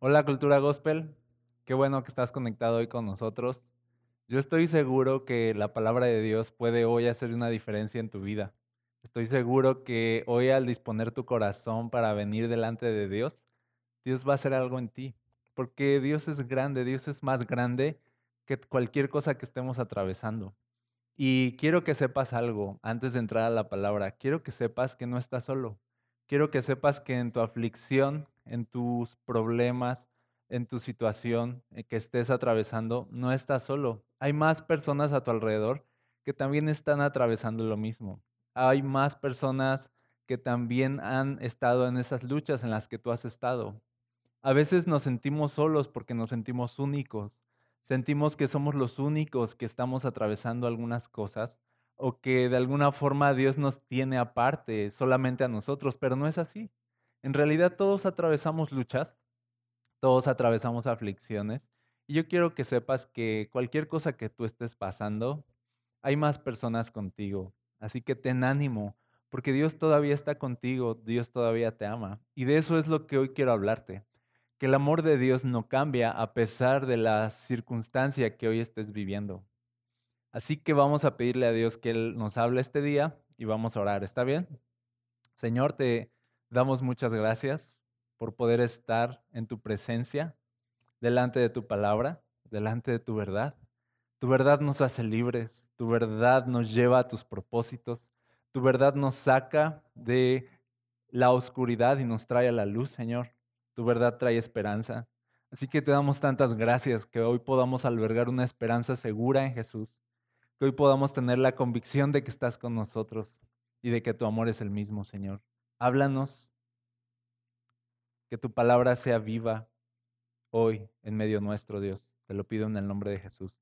Hola Cultura Gospel, qué bueno que estás conectado hoy con nosotros. Yo estoy seguro que la palabra de Dios puede hoy hacer una diferencia en tu vida. Estoy seguro que hoy al disponer tu corazón para venir delante de Dios, Dios va a hacer algo en ti, porque Dios es grande, Dios es más grande que cualquier cosa que estemos atravesando. Y quiero que sepas algo antes de entrar a la palabra, quiero que sepas que no estás solo. Quiero que sepas que en tu aflicción, en tus problemas, en tu situación eh, que estés atravesando, no estás solo. Hay más personas a tu alrededor que también están atravesando lo mismo. Hay más personas que también han estado en esas luchas en las que tú has estado. A veces nos sentimos solos porque nos sentimos únicos. Sentimos que somos los únicos que estamos atravesando algunas cosas o que de alguna forma Dios nos tiene aparte, solamente a nosotros, pero no es así. En realidad todos atravesamos luchas, todos atravesamos aflicciones y yo quiero que sepas que cualquier cosa que tú estés pasando, hay más personas contigo. Así que ten ánimo, porque Dios todavía está contigo, Dios todavía te ama. Y de eso es lo que hoy quiero hablarte, que el amor de Dios no cambia a pesar de la circunstancia que hoy estés viviendo. Así que vamos a pedirle a Dios que Él nos hable este día y vamos a orar. ¿Está bien? Señor, te damos muchas gracias por poder estar en tu presencia, delante de tu palabra, delante de tu verdad. Tu verdad nos hace libres, tu verdad nos lleva a tus propósitos, tu verdad nos saca de la oscuridad y nos trae a la luz, Señor. Tu verdad trae esperanza. Así que te damos tantas gracias que hoy podamos albergar una esperanza segura en Jesús que hoy podamos tener la convicción de que estás con nosotros y de que tu amor es el mismo, Señor. Háblanos, que tu palabra sea viva hoy en medio nuestro, Dios. Te lo pido en el nombre de Jesús.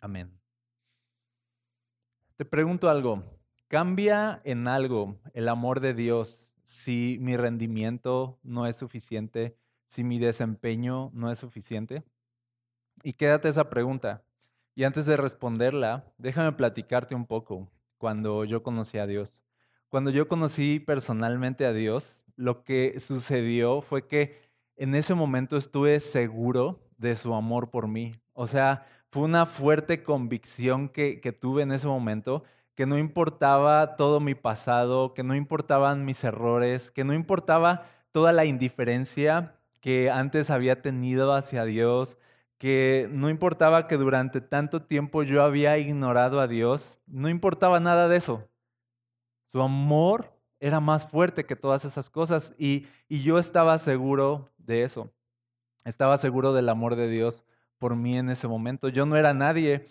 Amén. Te pregunto algo, ¿cambia en algo el amor de Dios si mi rendimiento no es suficiente, si mi desempeño no es suficiente? Y quédate esa pregunta. Y antes de responderla, déjame platicarte un poco cuando yo conocí a Dios. Cuando yo conocí personalmente a Dios, lo que sucedió fue que en ese momento estuve seguro de su amor por mí. O sea, fue una fuerte convicción que, que tuve en ese momento, que no importaba todo mi pasado, que no importaban mis errores, que no importaba toda la indiferencia que antes había tenido hacia Dios, que no importaba que durante tanto tiempo yo había ignorado a Dios, no importaba nada de eso. Su amor era más fuerte que todas esas cosas y, y yo estaba seguro de eso. Estaba seguro del amor de Dios por mí en ese momento. Yo no era nadie,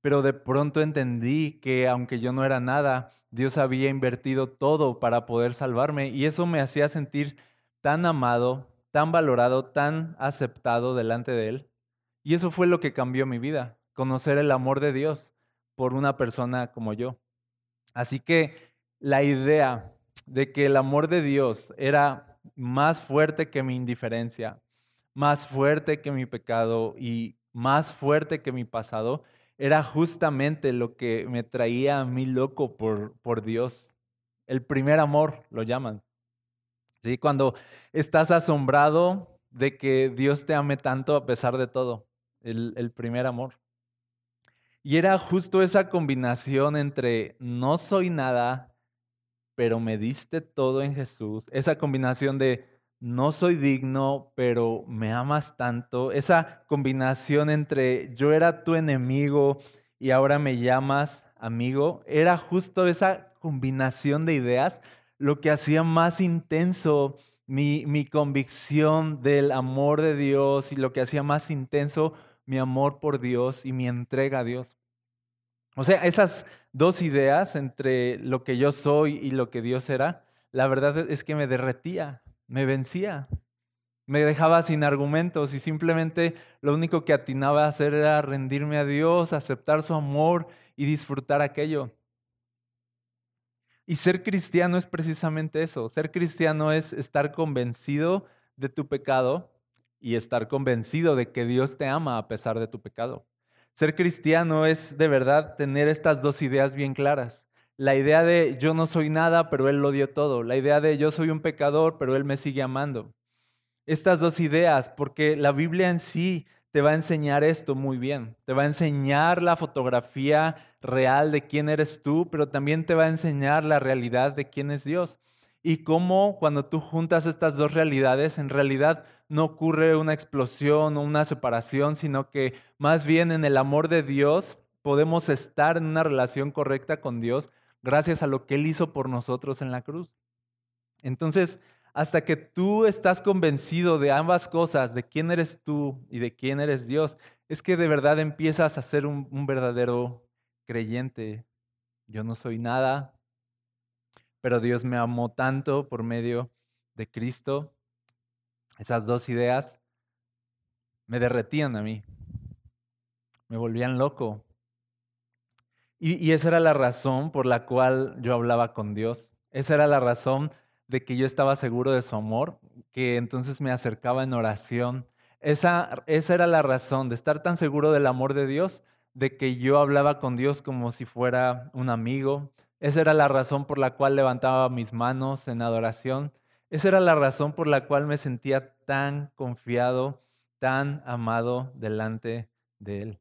pero de pronto entendí que aunque yo no era nada, Dios había invertido todo para poder salvarme y eso me hacía sentir tan amado, tan valorado, tan aceptado delante de Él. Y eso fue lo que cambió mi vida, conocer el amor de Dios por una persona como yo. Así que la idea de que el amor de Dios era más fuerte que mi indiferencia, más fuerte que mi pecado y más fuerte que mi pasado, era justamente lo que me traía a mí loco por, por Dios. El primer amor lo llaman. ¿Sí? Cuando estás asombrado de que Dios te ame tanto a pesar de todo el, primer amor. Y era justo esa combinación entre no soy nada, pero me diste todo en Jesús. Esa combinación de no soy digno, pero me amas tanto. Esa combinación entre yo era tu enemigo y ahora me llamas amigo. Era justo esa combinación de ideas lo que hacía más intenso mi, mi convicción del amor de Dios y lo que hacía más intenso mi amor por Dios y mi entrega a Dios. O sea, esas dos ideas entre lo que yo soy y lo que Dios era, la verdad es que me derretía, me vencía, me dejaba sin argumentos y simplemente lo único que atinaba a hacer era rendirme a Dios, aceptar su amor y disfrutar aquello. Y ser cristiano es precisamente eso. Ser cristiano es estar convencido de tu pecado, y estar convencido de que Dios te ama a pesar de tu pecado. Ser cristiano es de verdad tener estas dos ideas bien claras. La idea de yo no soy nada, pero Él lo dio todo. La idea de yo soy un pecador, pero Él me sigue amando. estas dos ideas, porque la Biblia en sí te va a enseñar esto muy bien. Te va a enseñar la fotografía real de quién eres tú, pero también te va a enseñar la realidad de quién es Dios. Y cómo cuando tú juntas estas dos realidades, en realidad no ocurre una explosión o una separación, sino que más bien en el amor de Dios podemos estar en una relación correcta con Dios gracias a lo que Él hizo por nosotros en la cruz. Entonces, hasta que tú estás convencido de ambas cosas, de quién eres tú y de quién eres Dios, es que de verdad empiezas a ser un, un verdadero creyente. Yo no soy nada, pero Dios me amó tanto por medio de Cristo. Esas dos ideas me derretían a mí, me volvían loco. Y, esa era la razón por la cual yo hablaba con Dios. Esa era la razón de que yo estaba seguro de su amor, que entonces me acercaba en oración. Esa, esa era la razón de estar tan seguro del amor de Dios, de que yo hablaba con Dios como si fuera un amigo. Esa era la razón por la cual levantaba mis manos en adoración. Esa era la razón por la cual me sentía tan confiado, tan amado delante de Él.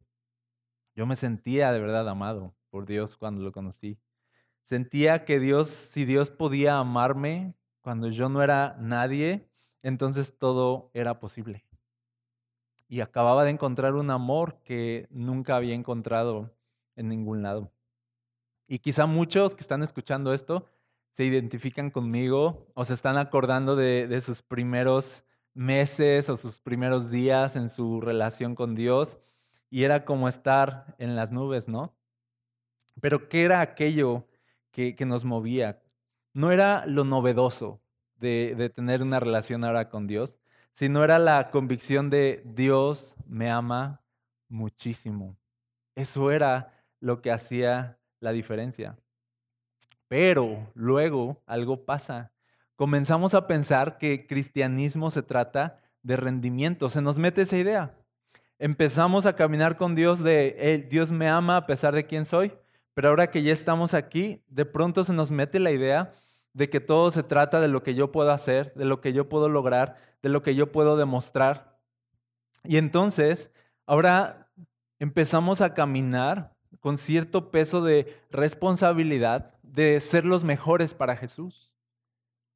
Yo me sentía de verdad amado por Dios cuando lo conocí. Sentía que Dios, si Dios podía amarme cuando yo no era nadie, entonces todo era posible. Y acababa de encontrar un amor que nunca había encontrado en ningún lado. Y quizá muchos que están escuchando esto se identifican conmigo o se están acordando de, de sus primeros meses o sus primeros días en su relación con Dios. Y era como estar en las nubes, ¿no? Pero ¿qué era aquello que, nos movía. No era lo novedoso de, de tener una relación ahora con Dios, sino era la convicción de Dios me ama muchísimo. Eso era lo que hacía la diferencia. Pero luego algo pasa. Comenzamos a pensar que cristianismo se trata de rendimiento. Se nos mete esa idea. Empezamos a caminar con Dios de Dios me ama a pesar de quién soy. Pero ahora que ya estamos aquí, de pronto se nos mete la idea de que todo se trata de lo que yo puedo hacer, de lo que yo puedo lograr, de lo que yo puedo demostrar. Y entonces, ahora empezamos a caminar con cierto peso de responsabilidad de ser los mejores para Jesús.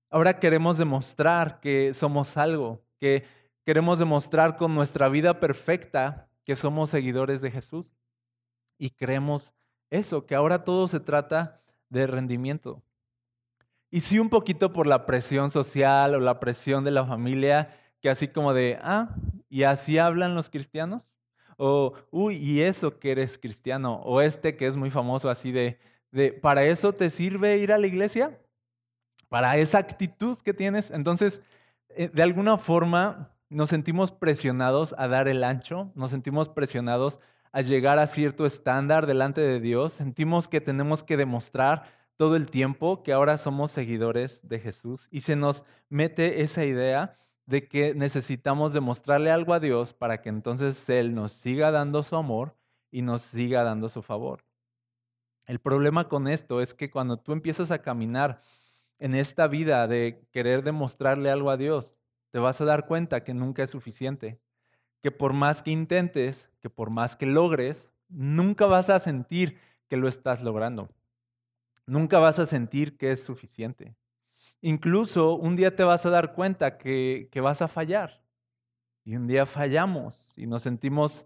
Ahora queremos demostrar que somos algo, que queremos demostrar con nuestra vida perfecta que somos seguidores de Jesús. Y creemos eso, que ahora todo se trata de rendimiento. Y sí un poquito por la presión social o la presión de la familia, que así como de, ah, ¿y así hablan los cristianos? O, uy, ¿y eso que eres cristiano? O este que es muy famoso así de, de, ¿para eso te sirve ir a la iglesia? ¿Para esa actitud que tienes? Entonces, eh, de alguna forma nos sentimos presionados a dar el ancho, nos sentimos presionados a llegar a cierto estándar delante de Dios, sentimos que tenemos que demostrar todo el tiempo que ahora somos seguidores de Jesús y se nos mete esa idea de que necesitamos demostrarle algo a Dios para que entonces Él nos siga dando su amor y nos siga dando su favor. El problema con esto es que cuando tú empiezas a caminar en esta vida de querer demostrarle algo a Dios, te vas a dar cuenta que nunca es suficiente que por más que intentes, que por más que logres, nunca vas a sentir que lo estás logrando. Nunca vas a sentir que es suficiente. Incluso un día te vas a dar cuenta que, que vas a fallar. Y un día fallamos y nos sentimos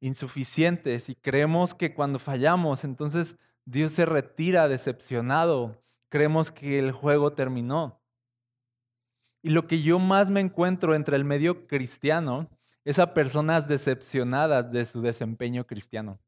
insuficientes y creemos que cuando fallamos, entonces Dios se retira decepcionado. Creemos que el juego terminó. Y lo que yo más me encuentro entre el medio cristiano es a personas decepcionadas de su desempeño cristiano.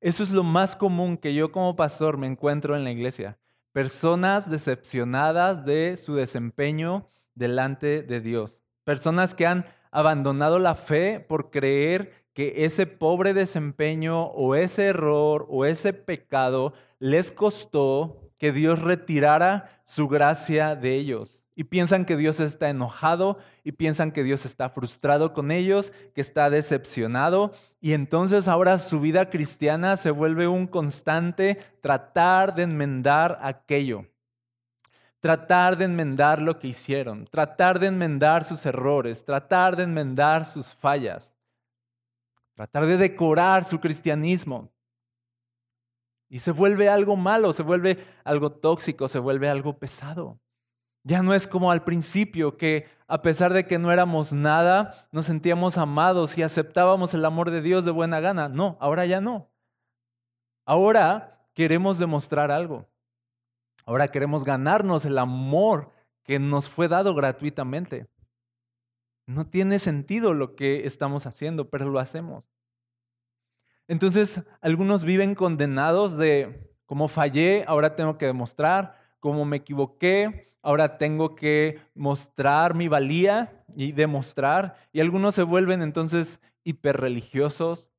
Eso es lo más común que yo como pastor me encuentro en la iglesia. Personas decepcionadas de su desempeño delante de Dios. Personas que han abandonado la fe por creer que ese pobre desempeño o ese error o ese pecado les costó que Dios retirara su gracia de ellos y piensan que Dios está enojado y piensan que Dios está frustrado con ellos, que está decepcionado y entonces ahora su vida cristiana se vuelve un constante tratar de enmendar aquello. tratar de enmendar lo que hicieron, tratar de enmendar sus errores, tratar de enmendar sus fallas, tratar de decorar su cristianismo. Y se vuelve algo malo, se vuelve algo tóxico, se vuelve algo pesado. Ya no es como al principio, que a pesar de que no éramos nada, nos sentíamos amados y aceptábamos el amor de Dios de buena gana. No, ahora ya no. Ahora queremos demostrar algo. Ahora queremos ganarnos el amor que nos fue dado gratuitamente. No tiene sentido lo que estamos haciendo, pero lo hacemos. Entonces, algunos viven condenados de, como fallé, ahora tengo que demostrar, como me equivoqué, ahora tengo que mostrar mi valía y demostrar. Y algunos se vuelven entonces hiperreligiosos,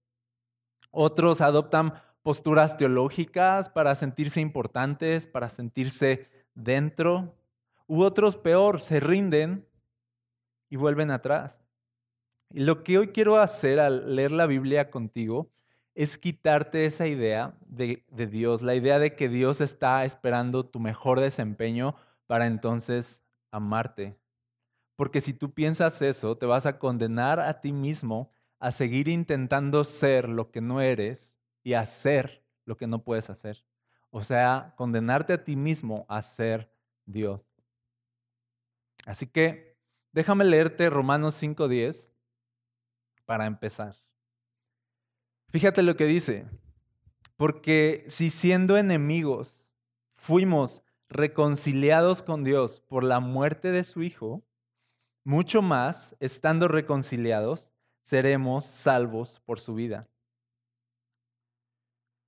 otros adoptan posturas teológicas para sentirse importantes, para sentirse dentro, u otros peor, se rinden y vuelven atrás. Y lo que hoy quiero hacer al leer la Biblia contigo es quitarte esa idea de, Dios, la idea de que Dios está esperando tu mejor desempeño para entonces amarte. Porque si tú piensas eso, te vas a condenar a ti mismo a seguir intentando ser lo que no eres y hacer lo que no puedes hacer. O sea, condenarte a ti mismo a ser Dios. Así que déjame leerte Romanos 5.10 para empezar. Fíjate lo que dice, porque si siendo enemigos fuimos reconciliados con Dios por la muerte de su Hijo, mucho más, estando reconciliados, seremos salvos por su vida.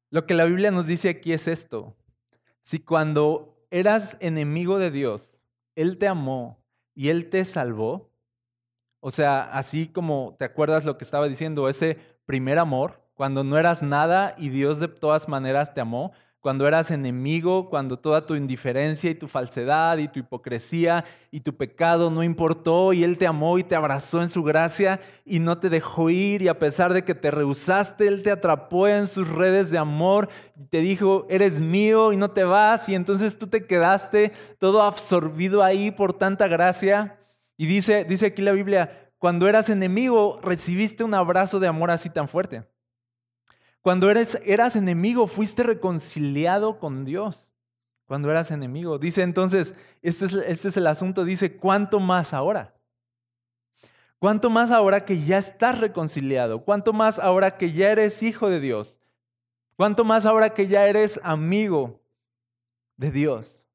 Lo que la Biblia nos dice aquí es esto. Si cuando eras enemigo de Dios, Él te amó y Él te salvó, o sea, así como te acuerdas lo que estaba diciendo, ese primer amor, cuando no eras nada y Dios de todas maneras te amó, cuando eras enemigo, cuando toda tu indiferencia y tu falsedad y tu hipocresía y tu pecado no importó y Él te amó y te abrazó en su gracia y no te dejó ir y a pesar de que te rehusaste, Él te atrapó en sus redes de amor y te dijo, eres mío y no te vas y entonces tú te quedaste todo absorbido ahí por tanta gracia. Y dice, dice aquí la Biblia, cuando eras enemigo recibiste un abrazo de amor así tan fuerte. Cuando eres, eras enemigo, fuiste reconciliado con Dios. Cuando eras enemigo. Dice entonces, este es, este es el asunto, dice, ¿cuánto más ahora? ¿Cuánto más ahora que ya estás reconciliado? ¿Cuánto más ahora que ya eres hijo de Dios? ¿Cuánto más ahora que ya eres amigo de Dios?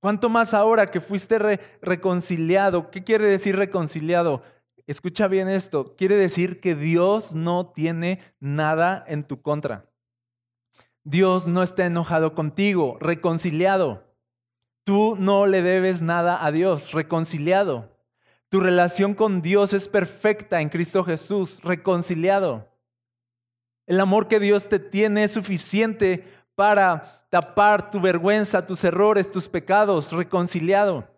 ¿Cuánto más ahora que fuiste reconciliado? ¿Qué quiere decir reconciliado? Escucha bien esto, quiere decir que Dios no tiene nada en tu contra. Dios no está enojado contigo, reconciliado. Tú no le debes nada a Dios, reconciliado. Tu relación con Dios es perfecta en Cristo Jesús, reconciliado. El amor que Dios te tiene es suficiente para tapar tu vergüenza, tus errores, tus pecados, reconciliado.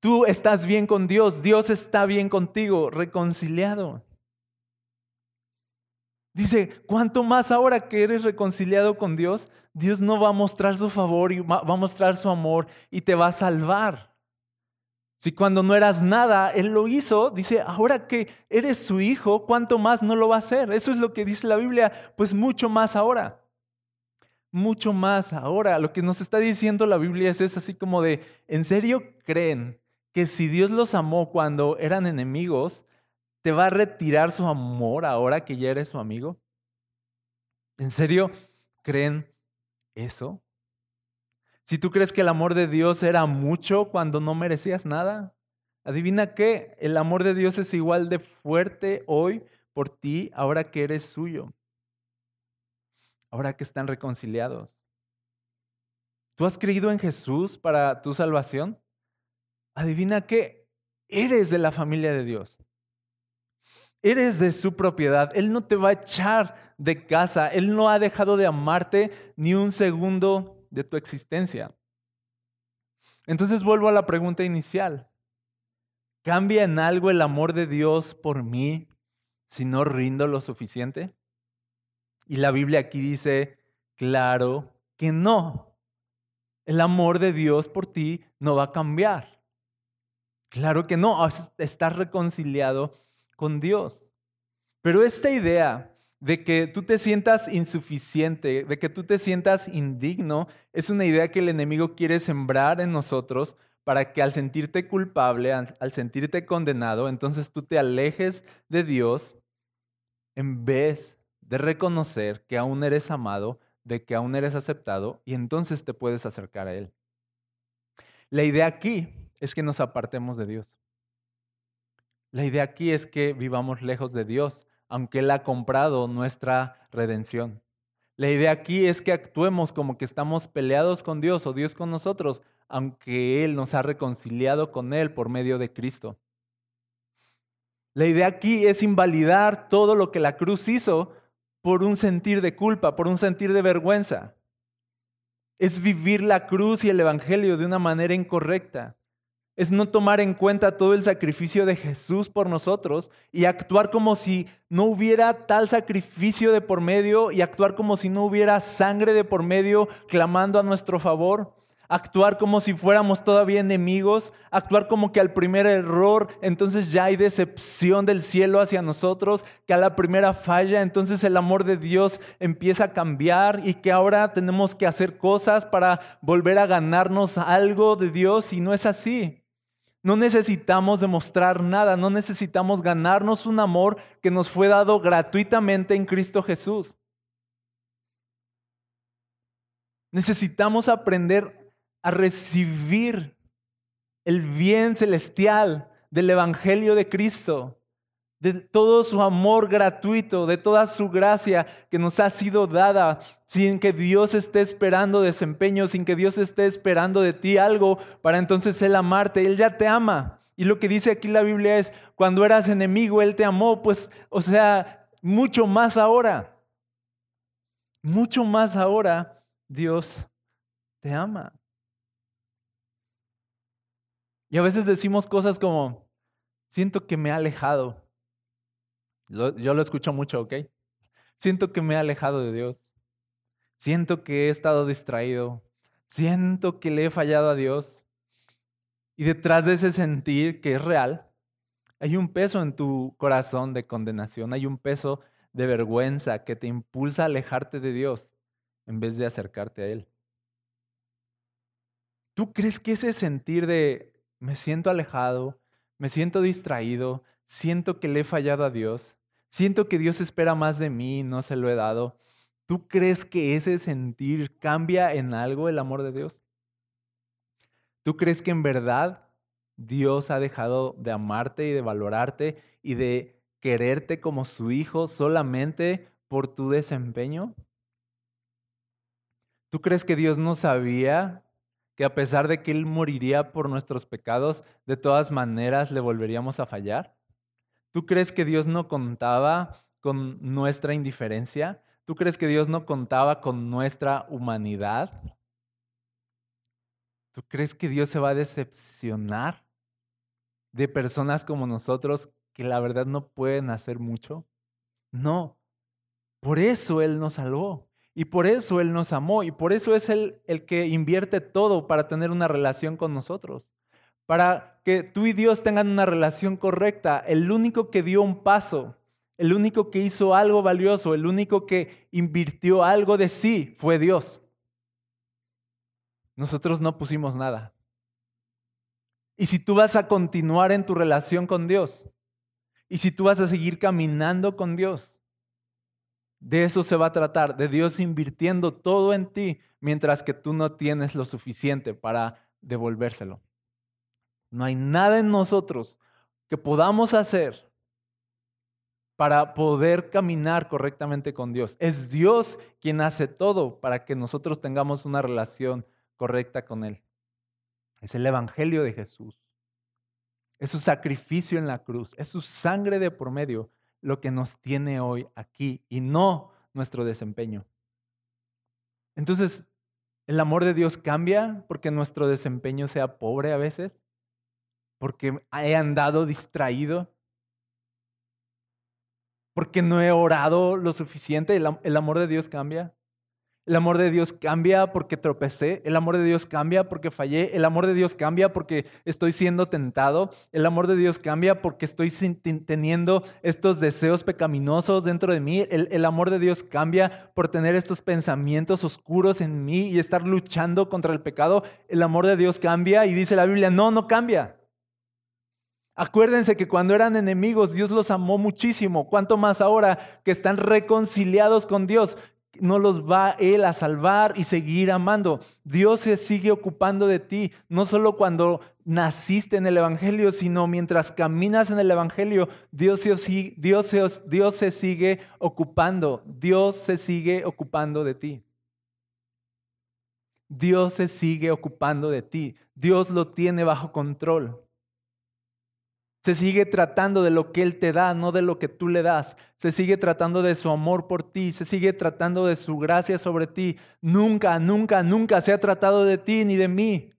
Tú estás bien con Dios, Dios está bien contigo, reconciliado. Dice, ¿cuánto más ahora que eres reconciliado con Dios, Dios no va a mostrar su favor y va a mostrar su amor y te va a salvar? Si cuando no eras nada, Él lo hizo, dice, ahora que eres su hijo, ¿cuánto más no lo va a hacer? Eso es lo que dice la Biblia, pues mucho más ahora. Mucho más ahora. Lo que nos está diciendo la Biblia es, es así como de, ¿en serio creen que si Dios los amó cuando eran enemigos, ¿te va a retirar su amor ahora que ya eres su amigo? ¿En serio creen eso? Si tú crees que el amor de Dios era mucho cuando no merecías nada, adivina qué, el amor de Dios es igual de fuerte hoy por ti ahora que eres suyo, ahora que están reconciliados. ¿Tú has creído en Jesús para tu salvación? Adivina qué, eres de la familia de Dios. Eres de su propiedad. Él no te va a echar de casa. Él no ha dejado de amarte ni un segundo de tu existencia. Entonces vuelvo a la pregunta inicial. ¿Cambia en algo el amor de Dios por mí si no rindo lo suficiente? Y la Biblia aquí dice, claro que no. El amor de Dios por ti no va a cambiar. Claro que no, estás reconciliado con Dios. Pero esta idea de que tú te sientas insuficiente, de que tú te sientas indigno, es una idea que el enemigo quiere sembrar en nosotros para que al sentirte culpable, al sentirte condenado, entonces tú te alejes de Dios en vez de reconocer que aún eres amado, de que aún eres aceptado y entonces te puedes acercar a Él. La idea aquí es que nos apartemos de Dios. La idea aquí es que vivamos lejos de Dios, aunque Él ha comprado nuestra redención. La idea aquí es que actuemos como que estamos peleados con Dios o Dios con nosotros, aunque Él nos ha reconciliado con Él por medio de Cristo. La idea aquí es invalidar todo lo que la cruz hizo por un sentir de culpa, por un sentir de vergüenza. Es vivir la cruz y el Evangelio de una manera incorrecta es no tomar en cuenta todo el sacrificio de Jesús por nosotros y actuar como si no hubiera tal sacrificio de por medio y actuar como si no hubiera sangre de por medio clamando a nuestro favor. Actuar como si fuéramos todavía enemigos, actuar como que al primer error entonces ya hay decepción del cielo hacia nosotros, que a la primera falla entonces el amor de Dios empieza a cambiar y que ahora tenemos que hacer cosas para volver a ganarnos algo de Dios y no es así. No necesitamos demostrar nada, no necesitamos ganarnos un amor que nos fue dado gratuitamente en Cristo Jesús. Necesitamos aprender a recibir el bien celestial del Evangelio de Cristo de todo su amor gratuito, de toda su gracia que nos ha sido dada, sin que Dios esté esperando desempeño, sin que Dios esté esperando de ti algo para entonces Él amarte. Él ya te ama. Y lo que dice aquí la Biblia es, cuando eras enemigo, Él te amó, pues, o sea, mucho más ahora. Mucho más ahora, Dios te ama. Y a veces decimos cosas como, siento que me ha alejado yo lo escucho mucho, ¿ok? Siento que me he alejado de Dios. Siento que he estado distraído. Siento que le he fallado a Dios. Y detrás de ese sentir que es real, hay un peso en tu corazón de condenación, hay un peso de vergüenza que te impulsa a alejarte de Dios en vez de acercarte a Él. ¿Tú crees que ese sentir de me siento alejado, me siento distraído, siento que le he fallado a Dios, siento que Dios espera más de mí, no se lo he dado. ¿Tú crees que ese sentir cambia en algo el amor de Dios? ¿Tú crees que en verdad Dios ha dejado de amarte y de valorarte y de quererte como su hijo solamente por tu desempeño? ¿Tú crees que Dios no sabía que a pesar de que Él moriría por nuestros pecados, de todas maneras le volveríamos a fallar? ¿Tú crees que Dios no contaba con nuestra indiferencia? ¿Tú crees que Dios no contaba con nuestra humanidad? ¿Tú crees que Dios se va a decepcionar de personas como nosotros que la verdad no pueden hacer mucho? No. Por eso Él nos salvó. Y por eso Él nos amó. Y por eso es Él el que invierte todo para tener una relación con nosotros para que tú y Dios tengan una relación correcta. El único que dio un paso, el único que hizo algo valioso, el único que invirtió algo de sí fue Dios. Nosotros no pusimos nada. Y si tú vas a continuar en tu relación con Dios, y si tú vas a seguir caminando con Dios, de eso se va a tratar, de Dios invirtiendo todo en ti, mientras que tú no tienes lo suficiente para devolvérselo. No hay nada en nosotros que podamos hacer para poder caminar correctamente con Dios. Es Dios quien hace todo para que nosotros tengamos una relación correcta con Él. Es el Evangelio de Jesús. Es su sacrificio en la cruz. Es su sangre de por medio lo que nos tiene hoy aquí y no nuestro desempeño. Entonces, ¿el amor de Dios cambia porque nuestro desempeño sea pobre a veces? Porque he andado distraído, porque no he orado lo suficiente, el, amor de Dios cambia. El amor de Dios cambia porque tropecé. El amor de Dios cambia porque fallé. El amor de Dios cambia porque estoy siendo tentado. El amor de Dios cambia porque estoy teniendo estos deseos pecaminosos dentro de mí. El, el, amor de Dios cambia por tener estos pensamientos oscuros en mí y estar luchando contra el pecado. El amor de Dios cambia y dice la Biblia, no, no cambia. Acuérdense que cuando eran enemigos Dios los amó muchísimo. ¿Cuánto más ahora que están reconciliados con Dios? no los va Él a salvar y seguir amando. Dios se sigue ocupando de ti, no solo cuando naciste en el Evangelio, sino mientras caminas en el Evangelio, Dios se, Dios, Dios se sigue ocupando, Dios se sigue ocupando de ti. Dios se sigue ocupando de ti, Dios lo tiene bajo control. Se sigue tratando de lo que Él te da, no de lo que tú le das. Se sigue tratando de su amor por ti, se sigue tratando de su gracia sobre ti. Nunca, nunca, nunca se ha tratado de ti ni de mí.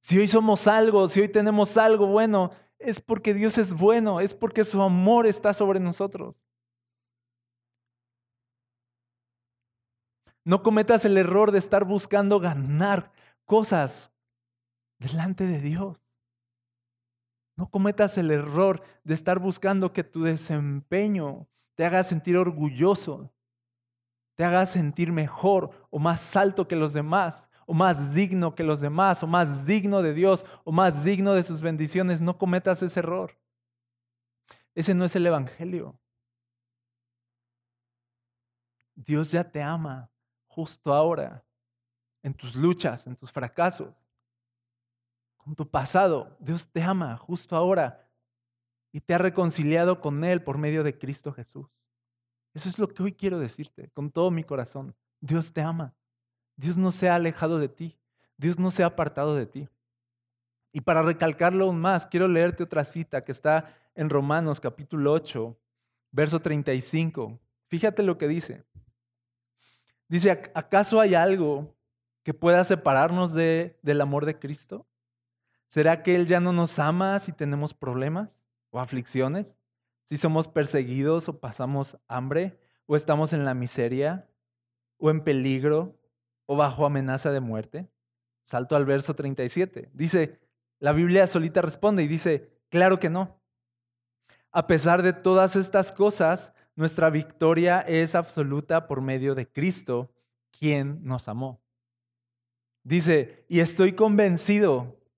Si hoy somos algo, si hoy tenemos algo bueno, es porque Dios es bueno, es porque su amor está sobre nosotros. No cometas el error de estar buscando ganar cosas delante de Dios. No cometas el error de estar buscando que tu desempeño te haga sentir orgulloso, te haga sentir mejor o más alto que los demás, o más digno que los demás, o más digno de Dios, o más digno de sus bendiciones. No cometas ese error. Ese no es el Evangelio. Dios ya te ama justo ahora, en tus luchas, en tus fracasos con tu pasado. Dios te ama justo ahora y te ha reconciliado con Él por medio de Cristo Jesús. Eso es lo que hoy quiero decirte con todo mi corazón. Dios te ama. Dios no se ha alejado de ti. Dios no se ha apartado de ti. Y para recalcarlo aún más, quiero leerte otra cita que está en Romanos capítulo 8, verso 35. Fíjate lo que dice. Dice, ¿acaso hay algo que pueda separarnos de, del amor de Cristo? ¿Será que Él ya no nos ama si tenemos problemas o aflicciones? ¿Si somos perseguidos o pasamos hambre? ¿O estamos en la miseria? ¿O en peligro? ¿O bajo amenaza de muerte? Salto al verso 37. Dice, la Biblia solita responde y dice, claro que no. A pesar de todas estas cosas, nuestra victoria es absoluta por medio de Cristo, quien nos amó. Dice, y estoy convencido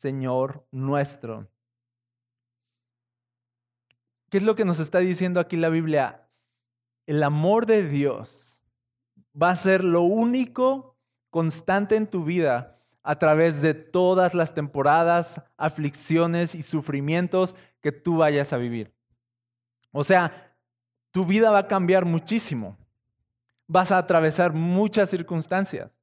Señor nuestro. ¿Qué es lo que nos está diciendo aquí la Biblia? El amor de Dios va a ser lo único constante en tu vida a través de todas las temporadas, aflicciones y sufrimientos que tú vayas a vivir. O sea, tu vida va a cambiar muchísimo. Vas a atravesar muchas circunstancias.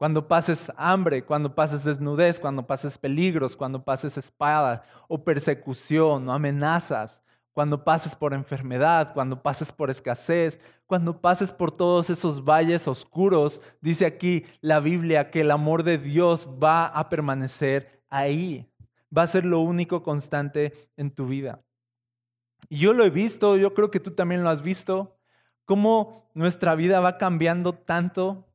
Cuando pases hambre, cuando pases desnudez, cuando pases peligros, cuando pases espada o persecución o amenazas, cuando pases por enfermedad, cuando pases por escasez, cuando pases por todos esos valles oscuros, dice aquí la Biblia que el amor de Dios va a permanecer ahí, va a ser lo único constante en tu vida. Y yo lo he visto, yo creo que tú también lo has visto, cómo nuestra vida va cambiando tanto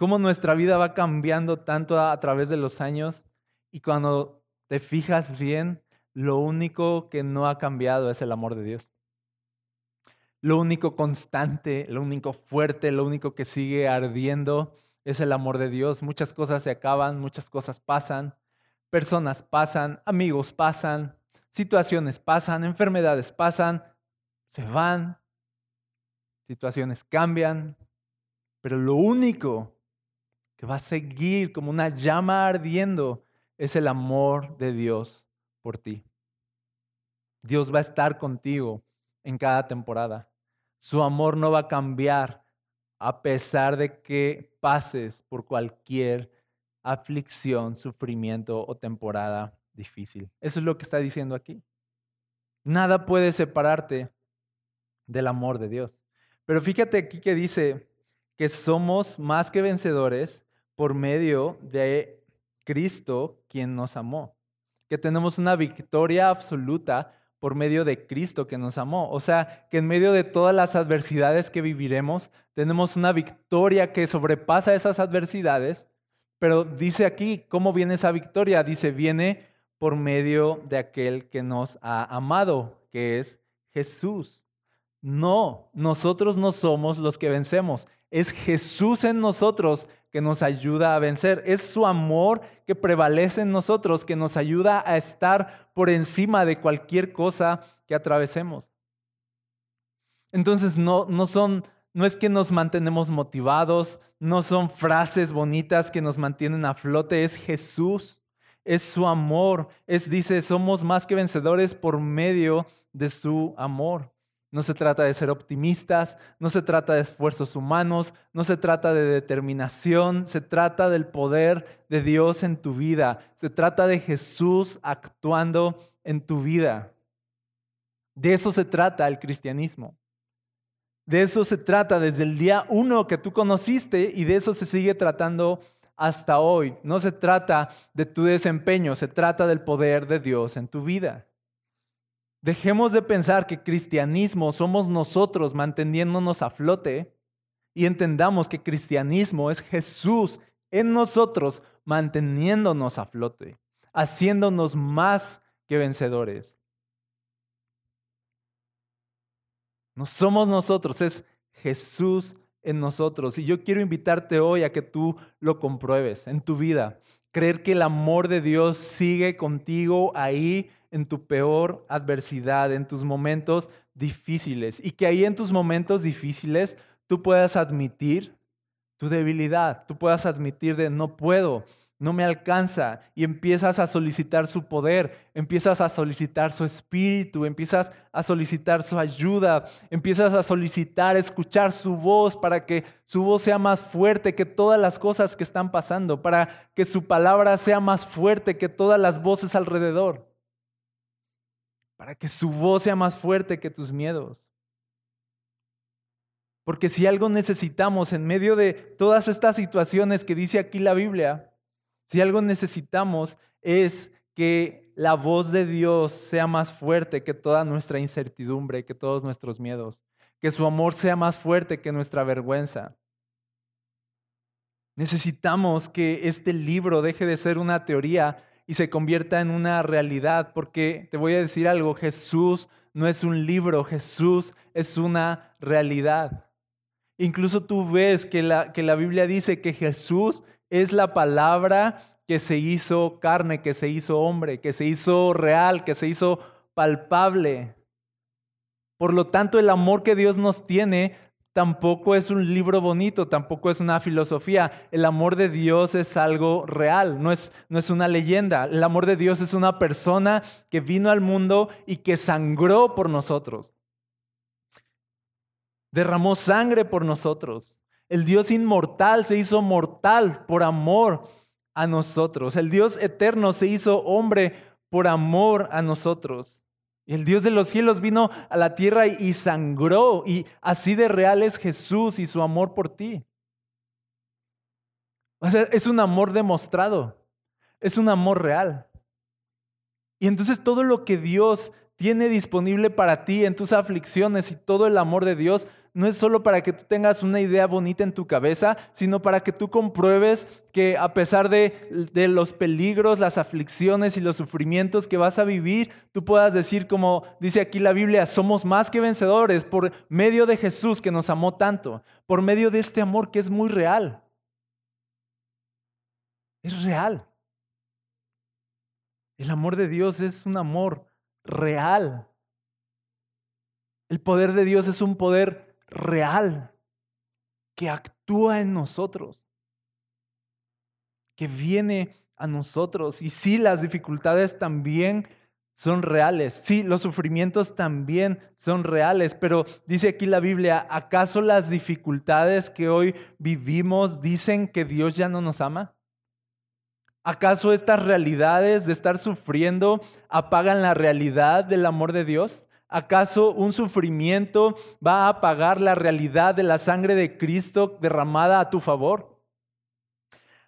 cómo nuestra vida va cambiando tanto a, través de los años y cuando te fijas bien, lo único que no ha cambiado es el amor de Dios. Lo único constante, lo único fuerte, lo único que sigue ardiendo es el amor de Dios. Muchas cosas se acaban, muchas cosas pasan, personas pasan, amigos pasan, situaciones pasan, enfermedades pasan, se van, situaciones cambian, pero lo único que va a seguir como una llama ardiendo, es el amor de Dios por ti. Dios va a estar contigo en cada temporada. Su amor no va a cambiar a pesar de que pases por cualquier aflicción, sufrimiento o temporada difícil. Eso es lo que está diciendo aquí. Nada puede separarte del amor de Dios. Pero fíjate aquí que dice que somos más que vencedores por medio de Cristo quien nos amó. Que tenemos una victoria absoluta por medio de Cristo que nos amó. O sea, que en medio de todas las adversidades que viviremos, tenemos una victoria que sobrepasa esas adversidades. Pero dice aquí, ¿cómo viene esa victoria? Dice, viene por medio de aquel que nos ha amado, que es Jesús. No, nosotros no somos los que vencemos. Es Jesús en nosotros que nos ayuda a vencer. Es su amor que prevalece en nosotros, que nos ayuda a estar por encima de cualquier cosa que atravesemos. Entonces no, no son, no es que nos mantenemos motivados, no son frases bonitas que nos mantienen a flote, es Jesús es su amor. Es, dice, somos más que vencedores por medio de su amor. No se trata de ser optimistas, no se trata de esfuerzos humanos, no se trata de determinación, se trata del poder de Dios en tu vida, se trata de Jesús actuando en tu vida. De eso se trata el cristianismo. De eso se trata desde el día uno que tú conociste y de eso se sigue tratando hasta hoy. No se trata de tu desempeño, se trata del poder de Dios en tu vida. Dejemos de pensar que cristianismo somos nosotros manteniéndonos a flote y entendamos que cristianismo es Jesús en nosotros manteniéndonos a flote, haciéndonos más que vencedores. No somos nosotros, es Jesús en nosotros. Y yo quiero invitarte hoy a que tú lo compruebes en tu vida. Creer que el amor de Dios sigue contigo ahí en tu peor adversidad, en tus momentos difíciles. Y que ahí en tus momentos difíciles tú puedas admitir tu debilidad, tú puedas admitir de no puedo, no me alcanza y empiezas a solicitar su poder, empiezas a solicitar su espíritu, empiezas a solicitar su ayuda, empiezas a solicitar escuchar su voz para que su voz sea más fuerte que todas las cosas que están pasando, para que su palabra sea más fuerte que todas las voces alrededor, para que su voz sea más fuerte que tus miedos. Porque si algo necesitamos en medio de todas estas situaciones que dice aquí la Biblia, si algo necesitamos es que la voz de Dios sea más fuerte que toda nuestra incertidumbre, que todos nuestros miedos, que su amor sea más fuerte que nuestra vergüenza. Necesitamos que este libro deje de ser una teoría y se convierta en una realidad, porque te voy a decir algo, Jesús no es un libro, Jesús es una realidad. Incluso tú ves que la, que la Biblia dice que Jesús es la palabra que se hizo carne, que se hizo hombre, que se hizo real, que se hizo palpable. Por lo tanto, el amor que Dios nos tiene tampoco es un libro bonito, tampoco es una filosofía. El amor de Dios es algo real, no es, no es una leyenda. El amor de Dios es una persona que vino al mundo y que sangró por nosotros. Derramó sangre por nosotros. El Dios inmortal se hizo mortal por amor a nosotros. El Dios eterno se hizo hombre por amor a nosotros. El Dios de los cielos vino a la tierra y sangró. Y así de real es Jesús y su amor por ti. O sea, es un amor demostrado. Es un amor real. Y entonces todo lo que Dios tiene disponible para ti en tus aflicciones y todo el amor de Dios no es solo para que tú tengas una idea bonita en tu cabeza, sino para que tú compruebes que a pesar de, de, los peligros, las aflicciones y los sufrimientos que vas a vivir, tú puedas decir, como dice aquí la Biblia, somos más que vencedores por medio de Jesús que nos amó tanto, por medio de este amor que es muy real. Es real. El amor de Dios es un amor real. El poder de Dios es un poder real que actúa en nosotros, que viene a nosotros. Y sí, las dificultades también son reales. Sí, los sufrimientos también son reales, pero dice aquí la Biblia, ¿acaso las dificultades que hoy vivimos dicen que Dios ya no nos ama? ¿Acaso estas realidades de estar sufriendo apagan la realidad del amor de Dios? ¿Acaso un sufrimiento va a apagar la realidad de la sangre de Cristo derramada a tu favor?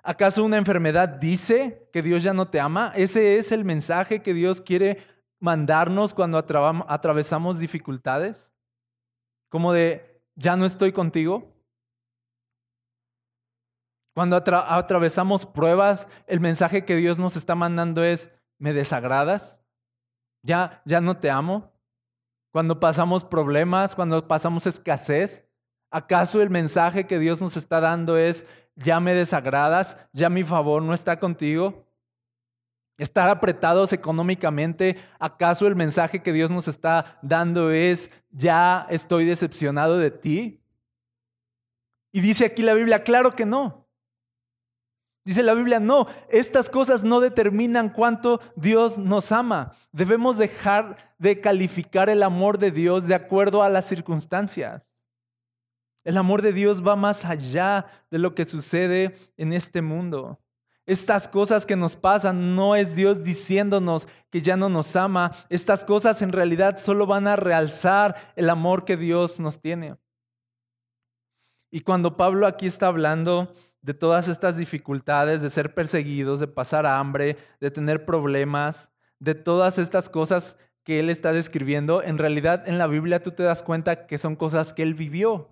¿Acaso una enfermedad dice que Dios ya no te ama? Ese es el mensaje que Dios quiere mandarnos cuando atravesamos dificultades. Como de, ya no estoy contigo. Cuando atravesamos pruebas, el mensaje que Dios nos está mandando es, me desagradas. Ya, ya no te amo. Cuando pasamos problemas, cuando pasamos escasez, ¿acaso el mensaje que Dios nos está dando es, ya me desagradas, ya mi favor no está contigo. Estar apretados económicamente, ¿acaso el mensaje que Dios nos está dando es, ya estoy decepcionado de ti? Y dice aquí la Biblia, claro que no. Dice la Biblia, no, estas cosas no determinan cuánto Dios nos ama. Debemos dejar de calificar el amor de Dios de acuerdo a las circunstancias. El amor de Dios va más allá de lo que sucede en este mundo. Estas cosas que nos pasan no es Dios diciéndonos que ya no nos ama. Estas cosas en realidad solo van a realzar el amor que Dios nos tiene. Y cuando Pablo aquí está hablando de todas estas dificultades, de ser perseguidos, de pasar hambre, de tener problemas, de todas estas cosas que él está describiendo, en realidad en la Biblia tú te das cuenta que son cosas que él vivió.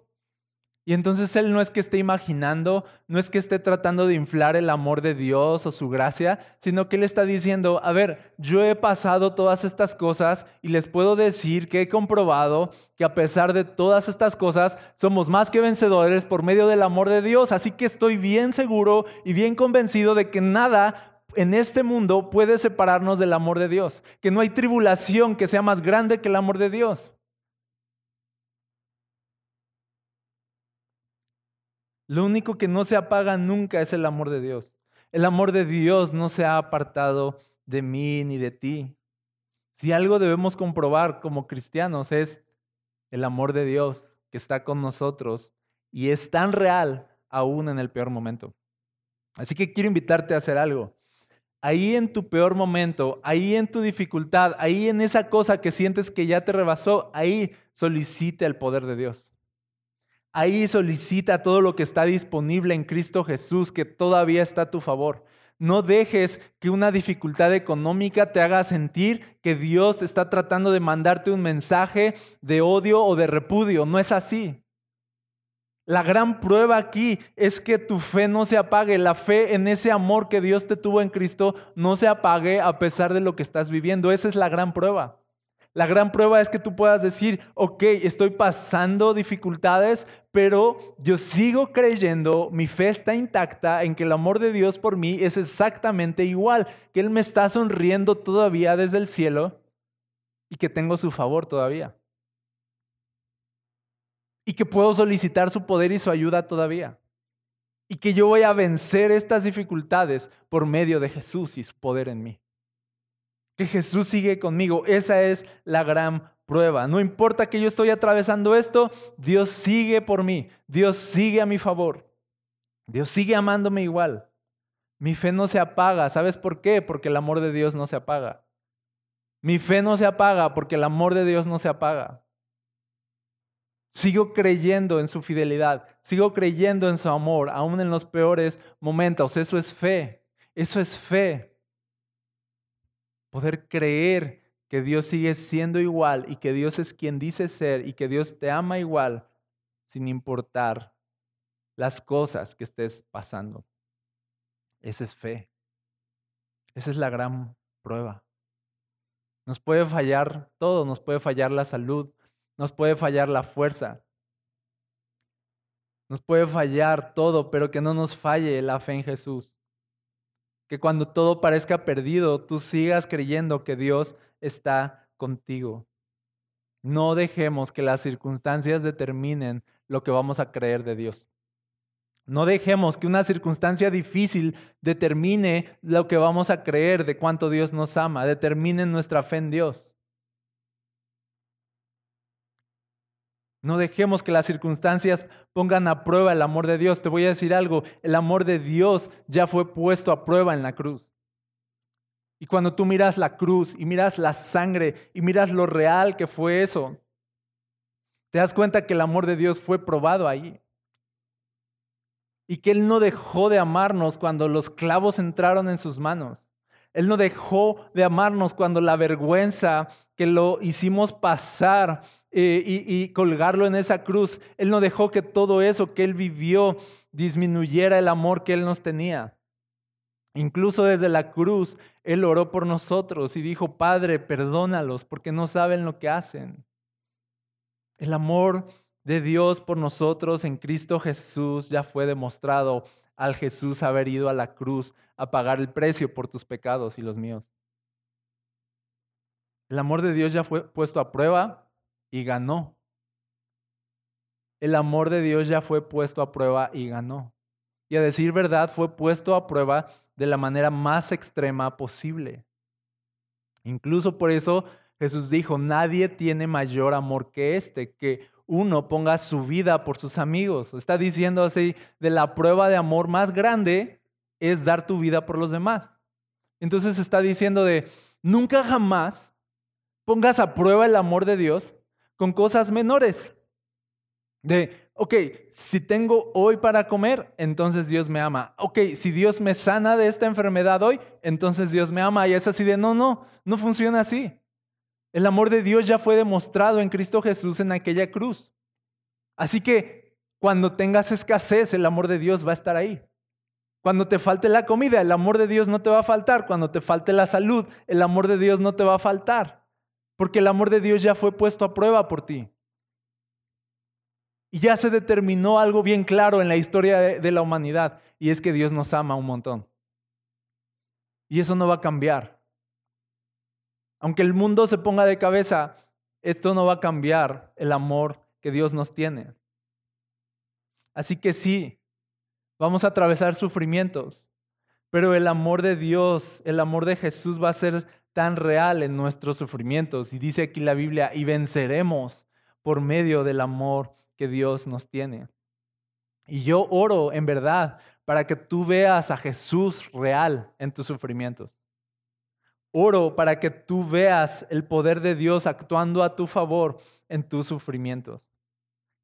Y entonces Él no es que esté imaginando, no es que esté tratando de inflar el amor de Dios o su gracia, sino que Él está diciendo, a ver, yo he pasado todas estas cosas y les puedo decir que he comprobado que a pesar de todas estas cosas, somos más que vencedores por medio del amor de Dios. Así que estoy bien seguro y bien convencido de que nada en este mundo puede separarnos del amor de Dios, que no hay tribulación que sea más grande que el amor de Dios. Lo único que no se apaga nunca es el amor de Dios. El amor de Dios no se ha apartado de mí ni de ti. Si algo debemos comprobar como cristianos es el amor de Dios que está con nosotros y es tan real aún en el peor momento. Así que quiero invitarte a hacer algo. Ahí en tu peor momento, ahí en tu dificultad, ahí en esa cosa que sientes que ya te rebasó, ahí solicite el poder de Dios. Ahí solicita todo lo que está disponible en Cristo Jesús, que todavía está a tu favor. No dejes que una dificultad económica te haga sentir que Dios está tratando de mandarte un mensaje de odio o de repudio. No es así. La gran prueba aquí es que tu fe no se apague, la fe en ese amor que Dios te tuvo en Cristo no se apague a pesar de lo que estás viviendo. Esa es la gran prueba. La gran prueba es que tú puedas decir, ok, estoy pasando dificultades, pero yo sigo creyendo, mi fe está intacta en que el amor de Dios por mí es exactamente igual, que Él me está sonriendo todavía desde el cielo y que tengo su favor todavía. Y que puedo solicitar su poder y su ayuda todavía. Y que yo voy a vencer estas dificultades por medio de Jesús y su poder en mí que Jesús sigue conmigo. Esa es la gran prueba. No importa que yo estoy atravesando esto, Dios sigue por mí. Dios sigue a mi favor. Dios sigue amándome igual. Mi fe no se apaga. ¿Sabes por qué? Porque el amor de Dios no se apaga. Mi fe no se apaga porque el amor de Dios no se apaga. Sigo creyendo en su fidelidad, sigo creyendo en su amor, aún en los peores momentos. Eso es fe, eso es fe poder creer que Dios sigue siendo igual y que Dios es quien dice ser y que Dios te ama igual sin importar las cosas que estés pasando. Esa es fe. Esa es la gran prueba. Nos puede fallar todo, nos puede fallar la salud, nos puede fallar la fuerza, nos puede fallar todo, pero que no nos falle la fe en Jesús que cuando todo parezca perdido, tú sigas creyendo que Dios está contigo. No dejemos que las circunstancias determinen lo que vamos a creer de Dios. No dejemos que una circunstancia difícil determine lo que vamos a creer de cuánto Dios nos ama, determine nuestra fe en Dios. No dejemos que las circunstancias pongan a prueba el amor de Dios. Te voy a decir algo, el amor de Dios ya fue puesto a prueba en la cruz. Y cuando tú miras la cruz y miras la sangre y miras lo real que fue eso, te das cuenta que el amor de Dios fue probado ahí. Y que Él no dejó de amarnos cuando los clavos entraron en sus manos. Él no dejó de amarnos cuando la vergüenza que lo hicimos pasar eh, y, colgarlo en esa cruz. Él no dejó que todo eso que Él vivió disminuyera el amor que Él nos tenía. Incluso desde la cruz, Él oró por nosotros y dijo, Padre, perdónalos porque no saben lo que hacen. El amor de Dios por nosotros en Cristo Jesús ya fue demostrado al Jesús haber ido a la cruz a pagar el precio por tus pecados y los míos. El amor de Dios ya fue puesto a prueba y ganó. El amor de Dios ya fue puesto a prueba y ganó. Y a decir verdad, fue puesto a prueba de la manera más extrema posible. Incluso por eso Jesús dijo, nadie tiene mayor amor que este, que uno ponga su vida por sus amigos. Está diciendo así, de la prueba de amor más grande es dar tu vida por los demás. Entonces está diciendo de, nunca jamás pongas a prueba el amor de Dios con cosas menores. De, ok, si tengo hoy para comer, entonces Dios me ama. Ok, si Dios me sana de esta enfermedad hoy, entonces Dios me ama. Y es así de, no, no, no funciona así. El amor de Dios ya fue demostrado en Cristo Jesús en aquella cruz. Así que cuando tengas escasez, el amor de Dios va a estar ahí. Cuando te falte la comida, el amor de Dios no te va a faltar. Cuando te falte la salud, el amor de Dios no te va a faltar porque el amor de Dios ya fue puesto a prueba por ti. Y ya se determinó algo bien claro en la historia de, la humanidad, y es que Dios nos ama un montón. Y eso no va a cambiar. Aunque el mundo se ponga de cabeza, esto no va a cambiar el amor que Dios nos tiene. Así que sí, vamos a atravesar sufrimientos, pero el amor de Dios, el amor de Jesús va a ser tan real en nuestros sufrimientos. Y dice aquí la Biblia, y venceremos por medio del amor que Dios nos tiene. Y yo oro en verdad para que tú veas a Jesús real en tus sufrimientos. Oro para que tú veas el poder de Dios actuando a tu favor en tus sufrimientos.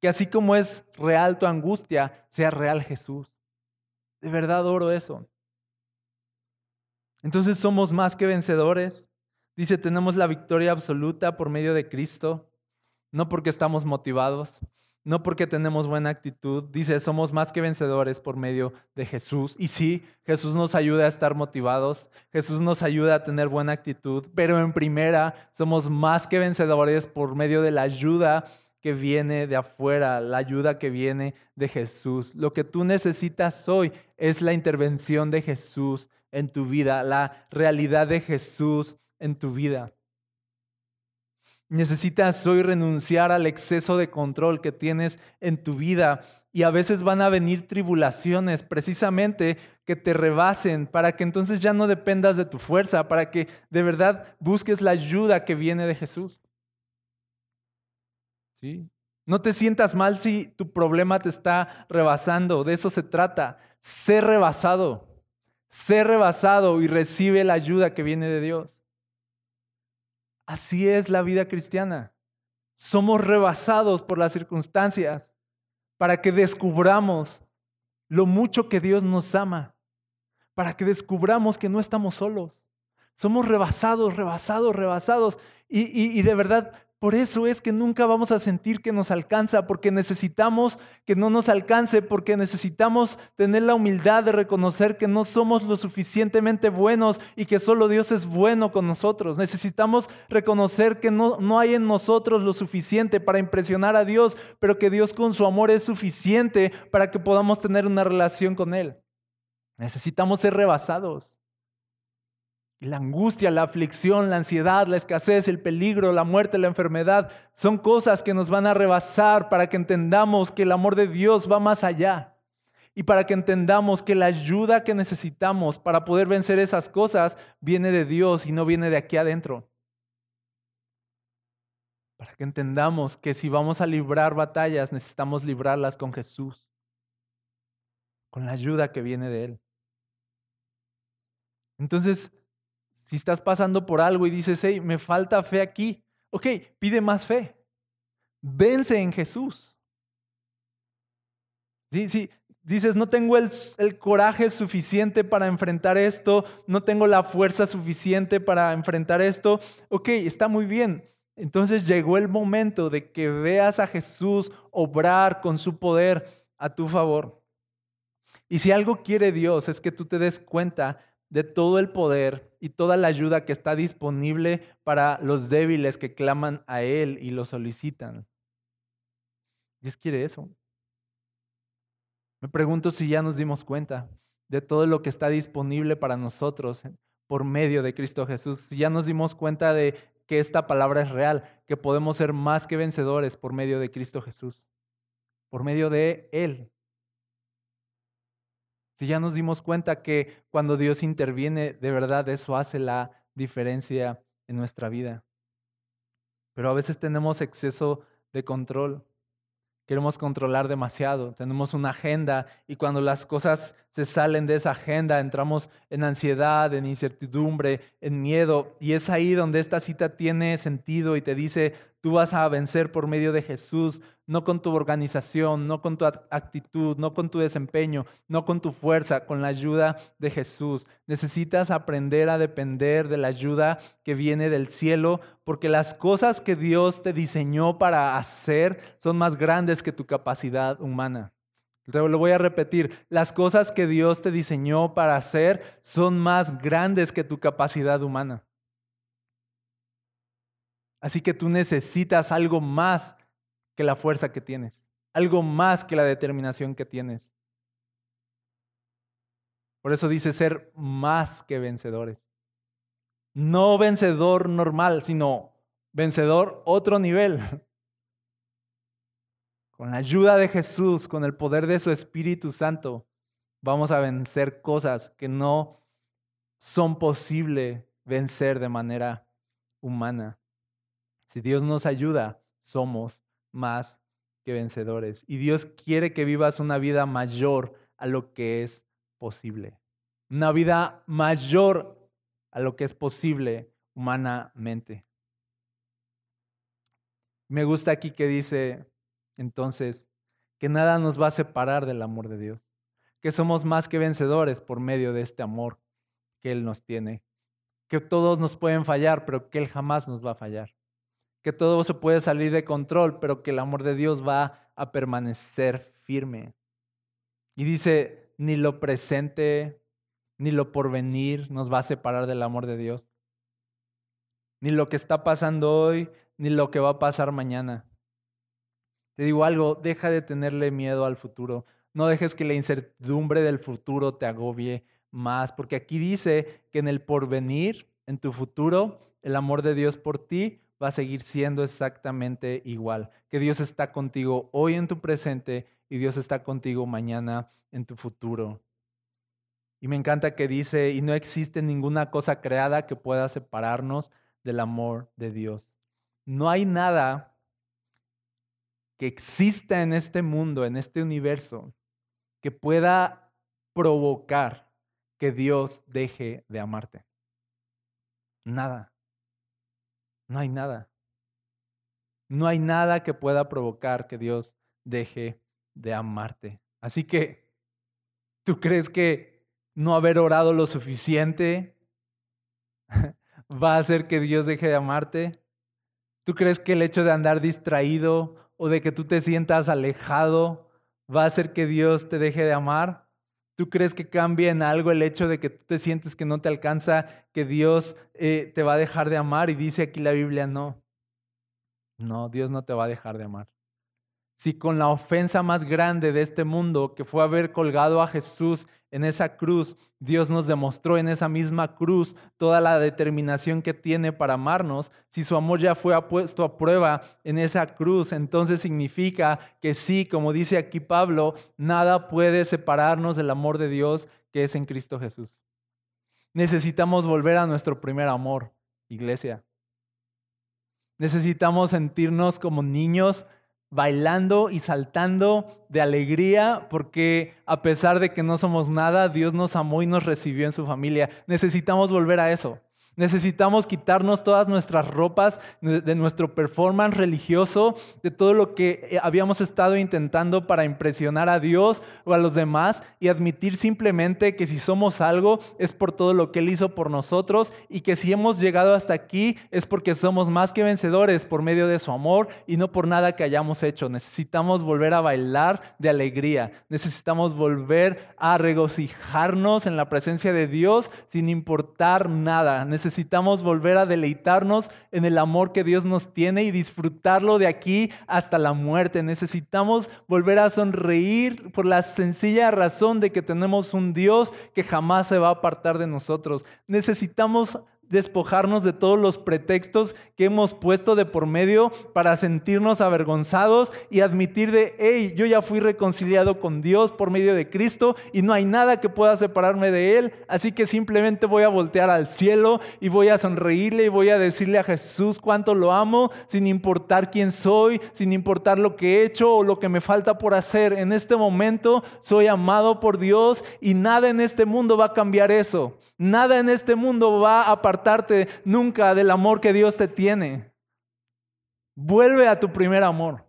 Que así como es real tu angustia, sea real Jesús. De verdad oro eso. Entonces somos más que vencedores. Dice, tenemos la victoria absoluta por medio de Cristo, no porque estamos motivados, no porque tenemos buena actitud. Dice, somos más que vencedores por medio de Jesús. Y sí, Jesús nos ayuda a estar motivados, Jesús nos ayuda a tener buena actitud, pero en primera somos más que vencedores por medio de la ayuda que viene de afuera, la ayuda que viene de Jesús. Lo que tú necesitas hoy es la intervención de Jesús en tu vida, la realidad de Jesús en tu vida. Necesitas hoy renunciar al exceso de control que tienes en tu vida y a veces van a venir tribulaciones precisamente que te rebasen para que entonces ya no dependas de tu fuerza, para que de verdad busques la ayuda que viene de Jesús. ¿Sí? No te sientas mal si tu problema te está rebasando, de eso se trata, ser rebasado. Sé rebasado y recibe la ayuda que viene de Dios. Así es la vida cristiana. Somos rebasados por las circunstancias para que descubramos lo mucho que Dios nos ama, para que descubramos que no estamos solos. Somos rebasados, rebasados, rebasados. Y, y de verdad por eso es que nunca vamos a sentir que nos alcanza, porque necesitamos que no nos alcance, porque necesitamos tener la humildad de reconocer que no somos lo suficientemente buenos y que solo Dios es bueno con nosotros. Necesitamos reconocer que no, no hay en nosotros lo suficiente para impresionar a Dios, pero que Dios con su amor es suficiente para que podamos tener una relación con Él. Necesitamos ser rebasados. La angustia, la aflicción, la ansiedad, la escasez, el peligro, la muerte, la enfermedad, son cosas que nos van a rebasar para que entendamos que el amor de Dios va más allá. y para que entendamos que la ayuda que necesitamos para poder vencer esas cosas viene de Dios y no viene de aquí adentro. Para que entendamos que si vamos a librar batallas, necesitamos librarlas con Jesús, con la ayuda que viene de Él. Entonces, si estás pasando por algo y dices, hey, me falta fe aquí, ok, pide más fe. Vence en Jesús. Sí, sí, Dices, no tengo el, coraje suficiente para enfrentar esto, no tengo la fuerza suficiente para enfrentar esto. Ok, está muy bien. Entonces llegó el momento de que veas a Jesús obrar con su poder a tu favor. Y si algo quiere Dios es que tú te des cuenta de todo el poder y toda la ayuda que está disponible para los débiles que claman a Él y lo solicitan. Dios quiere eso. Me pregunto si ya nos dimos cuenta de todo lo que está disponible para nosotros por medio de Cristo Jesús. Si ya nos dimos cuenta de que esta palabra es real, que podemos ser más que vencedores por medio de Cristo Jesús, por medio de Él. Si ya nos dimos cuenta que cuando Dios interviene, de verdad eso hace la diferencia en nuestra vida. Pero a veces tenemos exceso de control. Queremos controlar demasiado, tenemos una agenda y cuando las cosas se salen de esa agenda entramos en ansiedad, en incertidumbre, en miedo y es ahí donde esta cita tiene sentido y te dice, tú vas a vencer por medio de Jesús, no con tu organización, no con tu actitud, no con tu desempeño, no con tu fuerza, con la ayuda de Jesús. Necesitas aprender a depender de la ayuda que viene del cielo, porque las cosas que Dios te diseñó para hacer son más grandes que tu capacidad humana. Lo voy a repetir, las cosas que Dios te diseñó para hacer son más grandes que tu capacidad humana. Así que tú necesitas algo más que la fuerza que tienes, algo más que la determinación que tienes. Por eso dice ser más que vencedores. No vencedor normal, sino vencedor otro nivel. Con la ayuda de Jesús, con el poder de su Espíritu Santo, vamos a vencer cosas que no son posible vencer de manera humana. Si Dios nos ayuda, somos más que vencedores. Y Dios quiere que vivas una vida mayor a lo que es posible. Una vida mayor a lo que es posible humanamente. Me gusta aquí que dice entonces que nada nos va a separar del amor de Dios, que somos más que vencedores por medio de este amor que Él nos tiene, que todos nos pueden fallar, pero que Él jamás nos va a fallar que todo se puede salir de control, pero que el amor de Dios va a permanecer firme. Y dice, ni lo presente, ni lo porvenir nos va a separar del amor de Dios. Ni lo que está pasando hoy, ni lo que va a pasar mañana. Te digo algo, deja de tenerle miedo al futuro. No dejes que la incertidumbre del futuro te agobie más, porque aquí dice que en el porvenir, en tu futuro, el amor de Dios por ti va a seguir siendo exactamente igual. Que Dios está contigo hoy en tu presente y Dios está contigo mañana en tu futuro. Y me encanta que dice, y no existe ninguna cosa creada que pueda separarnos del amor de Dios. No hay nada que exista en este mundo, en este universo, que pueda provocar que Dios deje de amarte. Nada. No hay nada. No hay nada que pueda provocar que Dios deje de amarte. Así que, ¿tú crees que no haber orado lo suficiente va a hacer que Dios deje de amarte? ¿Tú crees que el hecho de andar distraído o de que tú te sientas alejado va a hacer que Dios te deje de amar? ¿Tú crees que cambia en algo el hecho de que tú te sientes que no te alcanza, que Dios eh, te va a dejar de amar? Y dice aquí la Biblia, no. No, Dios no te va a dejar de amar. Si con la ofensa más grande de este mundo, que fue haber colgado a Jesús en esa cruz, Dios nos demostró en esa misma cruz toda la determinación que tiene para amarnos, si su amor ya fue puesto a prueba en esa cruz, entonces significa que sí, como dice aquí Pablo, nada puede separarnos del amor de Dios que es en Cristo Jesús. Necesitamos volver a nuestro primer amor, iglesia. Necesitamos sentirnos como niños bailando y saltando de alegría porque a pesar de que no somos nada, Dios nos amó y nos recibió en su familia. Necesitamos volver a eso. Necesitamos quitarnos todas nuestras ropas de nuestro performance religioso, de todo lo que eh, habíamos estado intentando para impresionar a Dios o a los demás y admitir simplemente que si somos algo es por todo lo que Él hizo por nosotros y que si hemos llegado hasta aquí es porque somos más que vencedores por medio de su amor y no por nada que hayamos hecho. Necesitamos volver a bailar de alegría. Necesitamos volver a regocijarnos en la presencia de Dios sin importar nada volver a deleitarnos en el amor que Dios nos tiene y disfrutarlo de aquí hasta la muerte. Necesitamos volver a sonreír por la sencilla razón de que tenemos un Dios que jamás se va a apartar de nosotros. Necesitamos despojarnos de todos los pretextos que hemos puesto de por medio para sentirnos avergonzados y admitir de, hey, yo ya fui reconciliado con Dios por medio de Cristo y no hay nada que pueda separarme de Él, así que simplemente voy a voltear al cielo y voy a sonreírle y voy a decirle a Jesús cuánto lo amo, sin importar quién soy, sin importar lo que he hecho o lo que me falta por hacer. En este momento soy amado por Dios y nada en este mundo va a cambiar eso. Nada en este mundo va a nunca del amor que Dios te tiene. Vuelve a tu primer amor.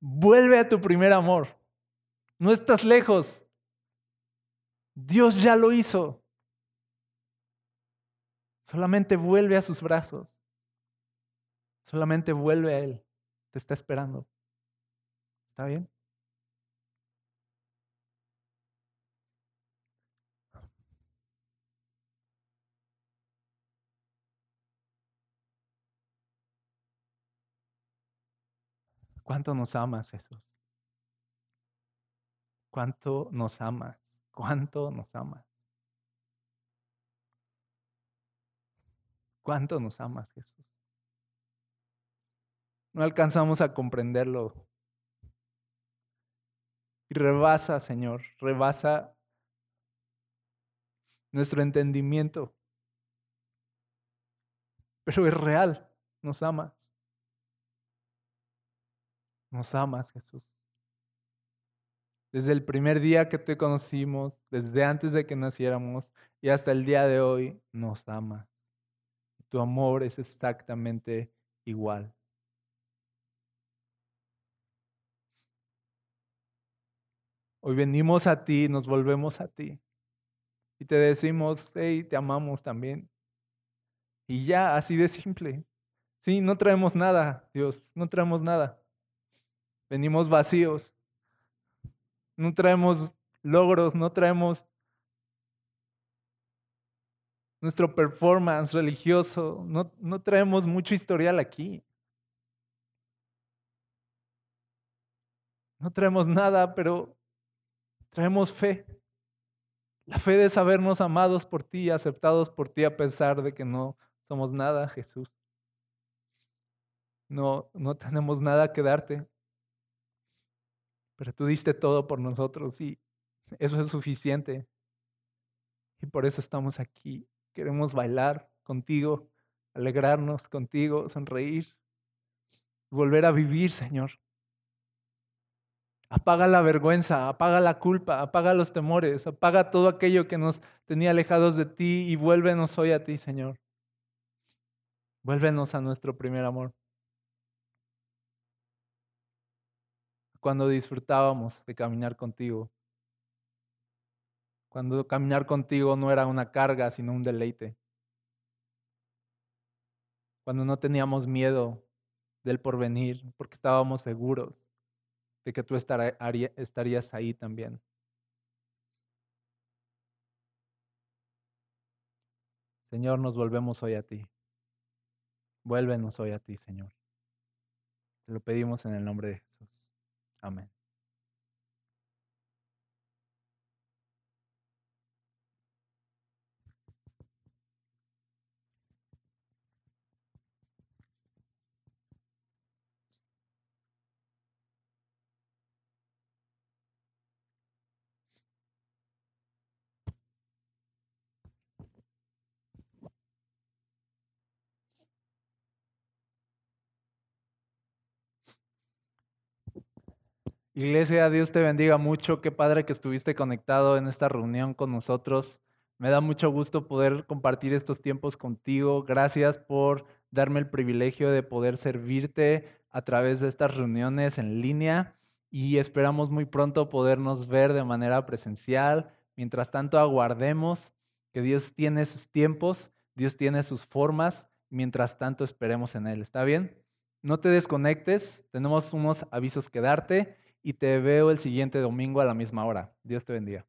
Vuelve a tu primer amor. No estás lejos. Dios ya lo hizo. Solamente vuelve a sus brazos. Solamente vuelve a Él. Te está esperando. ¿Está bien? ¿Cuánto nos amas, Jesús? ¿Cuánto nos amas? ¿Cuánto nos amas? ¿Cuánto nos amas, Jesús? No alcanzamos a comprenderlo. Y rebasa, Señor, rebasa nuestro entendimiento. Pero es real, nos amas. Nos amas, Jesús. Desde el primer día que te conocimos, desde antes de que naciéramos y hasta el día de hoy, nos amas. Tu amor es exactamente igual. Hoy venimos a ti, nos volvemos a ti. Y te decimos, hey, te amamos también. Y ya, así de simple. Sí, no traemos nada, Dios, no traemos nada. Venimos vacíos. No traemos logros, no traemos nuestro performance religioso, no, no traemos mucho historial aquí. No traemos nada, pero traemos fe. La fe de sabernos amados por ti, aceptados por ti a pesar de que no somos nada, Jesús. No, no tenemos nada que darte tú diste todo por nosotros y eso es suficiente. Y por eso estamos aquí. Queremos bailar contigo, alegrarnos contigo, sonreír, volver a vivir, Señor. Apaga la vergüenza, apaga la culpa, apaga los temores, apaga todo aquello que nos tenía alejados de ti y vuélvenos hoy a ti, Señor. Vuélvenos a nuestro primer amor. Cuando disfrutábamos de caminar contigo. Cuando caminar contigo no era una carga, sino un deleite. Cuando no teníamos miedo del porvenir, porque estábamos seguros de que tú estarías ahí también. Señor, nos volvemos hoy a ti. Vuélvenos hoy a ti, Señor. Te lo pedimos en el nombre de Jesús. Amén. Iglesia, Dios te bendiga mucho. Qué padre que estuviste conectado en esta reunión con nosotros. Me da mucho gusto poder compartir estos tiempos contigo. Gracias por darme el privilegio de poder servirte a través de estas reuniones en línea y esperamos muy pronto podernos ver de manera presencial. Mientras tanto, aguardemos que Dios tiene sus tiempos, Dios tiene sus formas. Mientras tanto, esperemos en Él. ¿Está bien? No te desconectes, tenemos unos avisos que darte y te veo el siguiente domingo a la misma hora. Dios te bendiga.